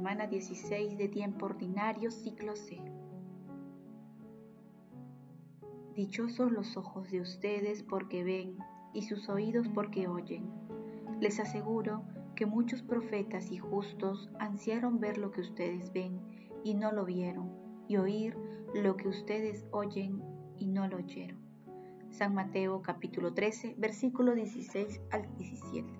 semana 16 de tiempo ordinario, ciclo C. Dichosos los ojos de ustedes porque ven y sus oídos porque oyen. Les aseguro que muchos profetas y justos ansiaron ver lo que ustedes ven y no lo vieron, y oír lo que ustedes oyen y no lo oyeron. San Mateo capítulo 13, versículo 16 al 17.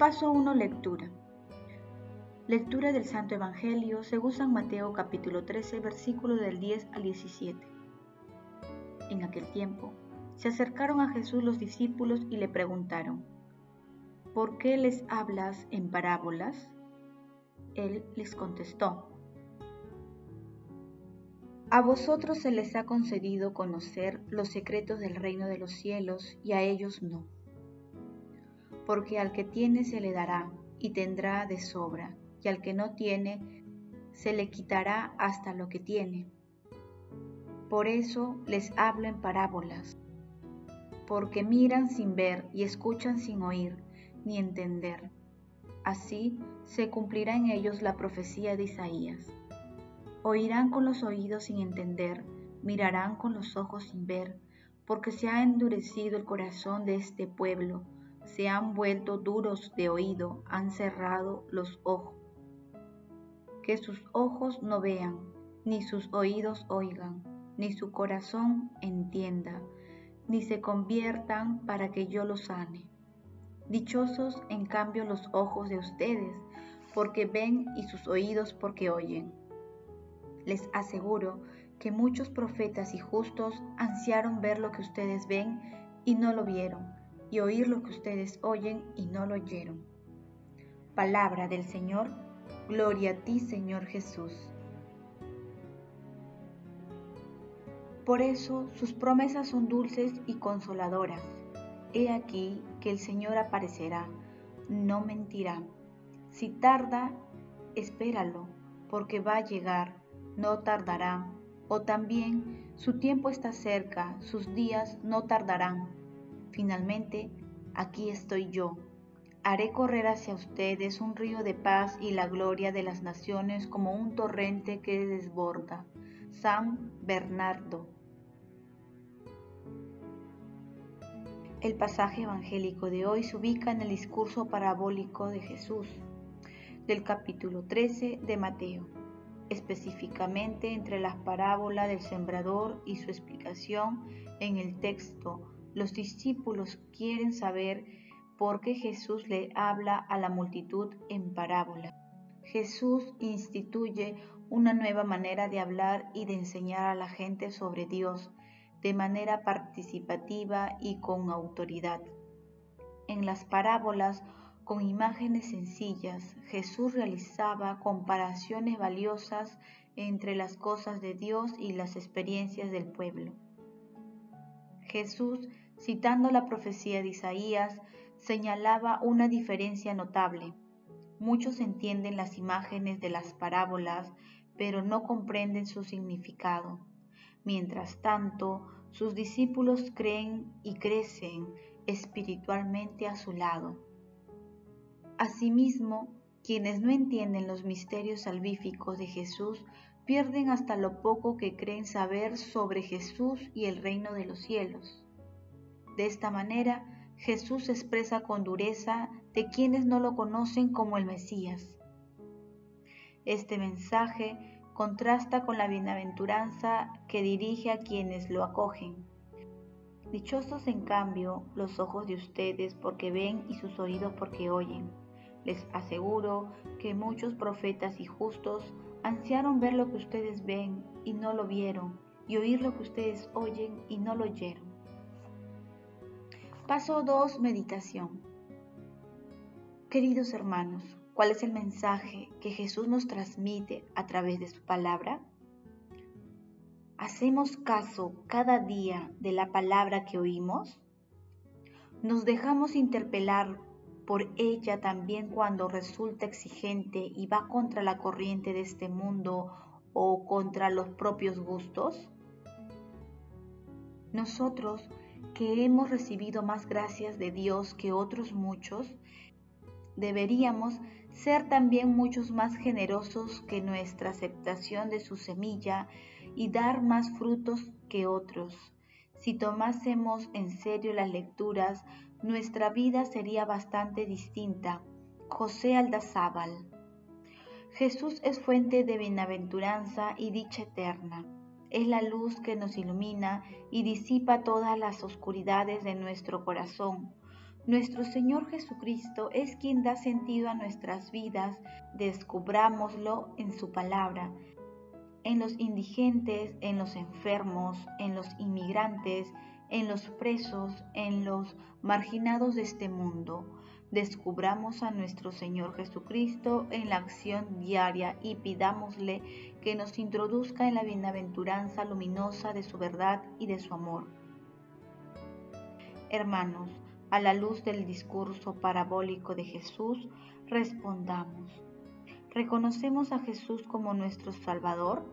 Paso 1. Lectura. Lectura del Santo Evangelio según San Mateo capítulo 13 versículo del 10 al 17. En aquel tiempo se acercaron a Jesús los discípulos y le preguntaron, ¿por qué les hablas en parábolas? Él les contestó, a vosotros se les ha concedido conocer los secretos del reino de los cielos y a ellos no. Porque al que tiene se le dará y tendrá de sobra, y al que no tiene se le quitará hasta lo que tiene. Por eso les hablo en parábolas, porque miran sin ver y escuchan sin oír ni entender. Así se cumplirá en ellos la profecía de Isaías. Oirán con los oídos sin entender, mirarán con los ojos sin ver, porque se ha endurecido el corazón de este pueblo, se han vuelto duros de oído, han cerrado los ojos. Que sus ojos no vean, ni sus oídos oigan, ni su corazón entienda, ni se conviertan para que yo los sane. Dichosos en cambio los ojos de ustedes, porque ven y sus oídos porque oyen. Les aseguro que muchos profetas y justos ansiaron ver lo que ustedes ven y no lo vieron, y oír lo que ustedes oyen y no lo oyeron. Palabra del Señor, gloria a ti Señor Jesús. Por eso sus promesas son dulces y consoladoras. He aquí que el Señor aparecerá, no mentirá. Si tarda, espéralo, porque va a llegar no tardará, o también su tiempo está cerca, sus días no tardarán. Finalmente, aquí estoy yo. Haré correr hacia ustedes un río de paz y la gloria de las naciones como un torrente que desborda. San Bernardo. El pasaje evangélico de hoy se ubica en el discurso parabólico de Jesús, del capítulo 13 de Mateo específicamente entre las parábolas del sembrador y su explicación en el texto. Los discípulos quieren saber por qué Jesús le habla a la multitud en parábola. Jesús instituye una nueva manera de hablar y de enseñar a la gente sobre Dios de manera participativa y con autoridad. En las parábolas con imágenes sencillas, Jesús realizaba comparaciones valiosas entre las cosas de Dios y las experiencias del pueblo. Jesús, citando la profecía de Isaías, señalaba una diferencia notable. Muchos entienden las imágenes de las parábolas, pero no comprenden su significado. Mientras tanto, sus discípulos creen y crecen espiritualmente a su lado. Asimismo, quienes no entienden los misterios salvíficos de Jesús pierden hasta lo poco que creen saber sobre Jesús y el reino de los cielos. De esta manera, Jesús expresa con dureza de quienes no lo conocen como el Mesías. Este mensaje contrasta con la bienaventuranza que dirige a quienes lo acogen. Dichosos en cambio los ojos de ustedes porque ven y sus oídos porque oyen les aseguro que muchos profetas y justos ansiaron ver lo que ustedes ven y no lo vieron, y oír lo que ustedes oyen y no lo oyeron. Paso 2. Meditación. Queridos hermanos, ¿cuál es el mensaje que Jesús nos transmite a través de su palabra? ¿Hacemos caso cada día de la palabra que oímos? ¿Nos dejamos interpelar por ella también cuando resulta exigente y va contra la corriente de este mundo o contra los propios gustos? Nosotros, que hemos recibido más gracias de Dios que otros muchos, deberíamos ser también muchos más generosos que nuestra aceptación de su semilla y dar más frutos que otros. Si tomásemos en serio las lecturas, nuestra vida sería bastante distinta. José Aldazábal. Jesús es fuente de bienaventuranza y dicha eterna. Es la luz que nos ilumina y disipa todas las oscuridades de nuestro corazón. Nuestro Señor Jesucristo es quien da sentido a nuestras vidas, descubrámoslo en su palabra en los indigentes, en los enfermos, en los inmigrantes, en los presos, en los marginados de este mundo. Descubramos a nuestro Señor Jesucristo en la acción diaria y pidámosle que nos introduzca en la bienaventuranza luminosa de su verdad y de su amor. Hermanos, a la luz del discurso parabólico de Jesús, respondamos. ¿Reconocemos a Jesús como nuestro Salvador?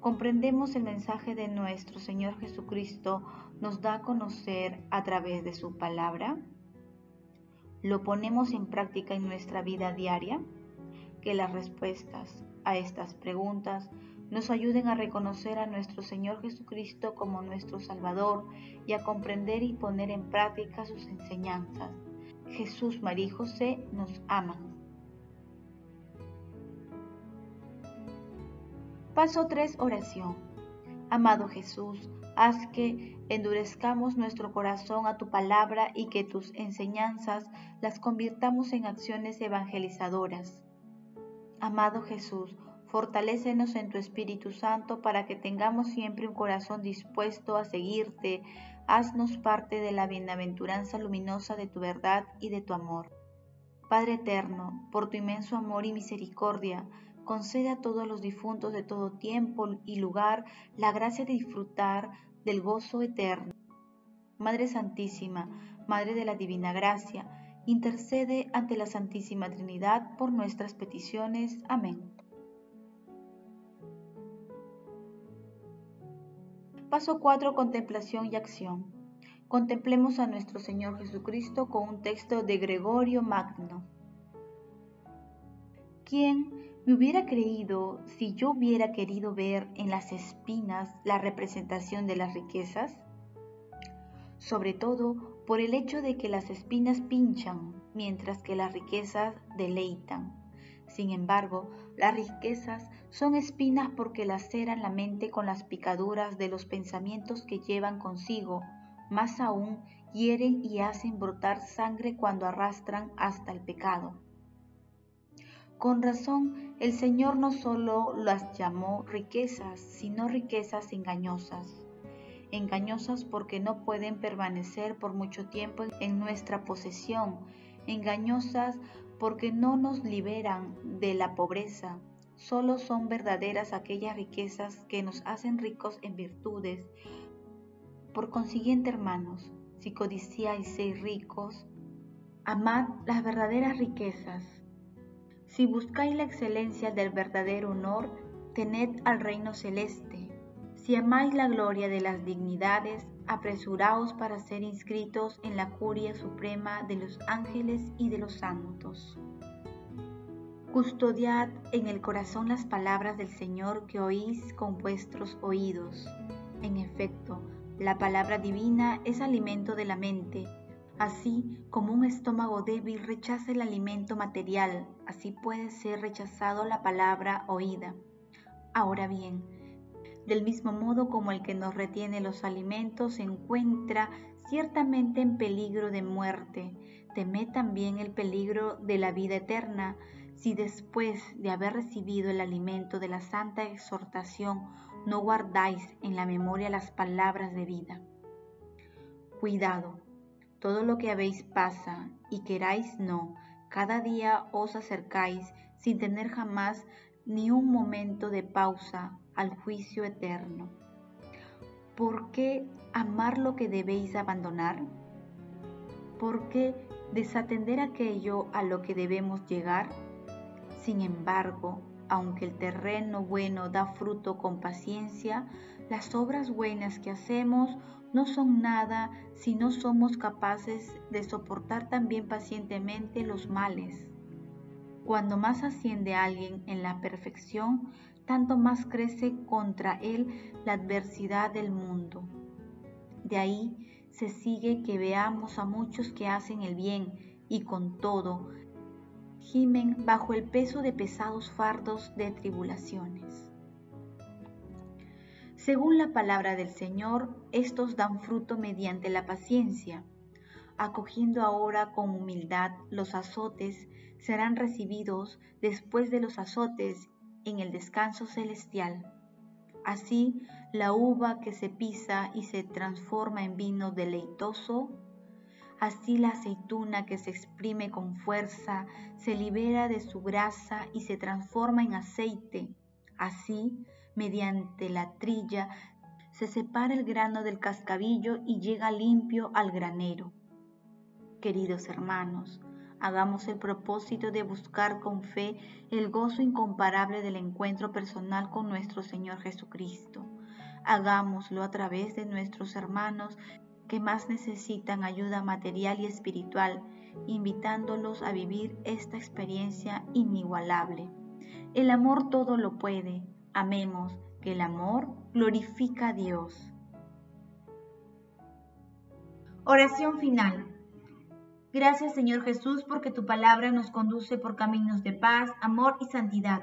¿Comprendemos el mensaje de nuestro Señor Jesucristo nos da a conocer a través de su palabra? ¿Lo ponemos en práctica en nuestra vida diaria? Que las respuestas a estas preguntas nos ayuden a reconocer a nuestro Señor Jesucristo como nuestro Salvador y a comprender y poner en práctica sus enseñanzas. Jesús, María y José nos aman. Paso 3. Oración. Amado Jesús, haz que endurezcamos nuestro corazón a tu palabra y que tus enseñanzas las convirtamos en acciones evangelizadoras. Amado Jesús, fortalécenos en tu Espíritu Santo para que tengamos siempre un corazón dispuesto a seguirte. Haznos parte de la bienaventuranza luminosa de tu verdad y de tu amor. Padre eterno, por tu inmenso amor y misericordia, concede a todos los difuntos de todo tiempo y lugar la gracia de disfrutar del gozo eterno. Madre Santísima, Madre de la Divina Gracia, intercede ante la Santísima Trinidad por nuestras peticiones. Amén. Paso 4. Contemplación y acción. Contemplemos a nuestro Señor Jesucristo con un texto de Gregorio Magno. ¿Quién me hubiera creído si yo hubiera querido ver en las espinas la representación de las riquezas? Sobre todo por el hecho de que las espinas pinchan, mientras que las riquezas deleitan. Sin embargo, las riquezas son espinas porque laceran la mente con las picaduras de los pensamientos que llevan consigo, más aún hieren y hacen brotar sangre cuando arrastran hasta el pecado. Con razón, el Señor no solo las llamó riquezas, sino riquezas engañosas. Engañosas porque no pueden permanecer por mucho tiempo en nuestra posesión. Engañosas porque no nos liberan de la pobreza. Solo son verdaderas aquellas riquezas que nos hacen ricos en virtudes. Por consiguiente, hermanos, si codiciáis ser ricos, amad las verdaderas riquezas si buscáis la excelencia del verdadero honor, tened al reino celeste. Si amáis la gloria de las dignidades, apresuraos para ser inscritos en la curia suprema de los ángeles y de los santos. Custodiad en el corazón las palabras del Señor que oís con vuestros oídos. En efecto, la palabra divina es alimento de la mente Así como un estómago débil rechaza el alimento material, así puede ser rechazado la palabra oída. Ahora bien, del mismo modo como el que nos retiene los alimentos se encuentra ciertamente en peligro de muerte, temed también el peligro de la vida eterna, si después de haber recibido el alimento de la santa exhortación no guardáis en la memoria las palabras de vida. Cuidado, todo lo que habéis pasa, y queráis no, cada día os acercáis sin tener jamás ni un momento de pausa al juicio eterno. ¿Por qué amar lo que debéis abandonar? ¿Por qué desatender aquello a lo que debemos llegar? Sin embargo, aunque el terreno bueno da fruto con paciencia, las obras buenas que hacemos no son nada si no somos capaces de soportar también pacientemente los males. Cuando más asciende alguien en la perfección, tanto más crece contra él la adversidad del mundo. De ahí se sigue que veamos a muchos que hacen el bien y con todo gimen bajo el peso de pesados fardos de tribulaciones. Según la palabra del Señor, estos dan fruto mediante la paciencia. Acogiendo ahora con humildad los azotes, serán recibidos después de los azotes en el descanso celestial. Así, la uva que se pisa y se transforma en vino deleitoso, así la aceituna que se exprime con fuerza se libera de su grasa y se transforma en aceite. Así, mediante la trilla, se separa el grano del cascabillo y llega limpio al granero. Queridos hermanos, hagamos el propósito de buscar con fe el gozo incomparable del encuentro personal con nuestro Señor Jesucristo. Hagámoslo a través de nuestros hermanos que más necesitan ayuda material y espiritual, invitándolos a vivir esta experiencia inigualable. El amor todo lo puede, Amemos que el amor glorifica a Dios. Oración final. Gracias Señor Jesús porque tu palabra nos conduce por caminos de paz, amor y santidad.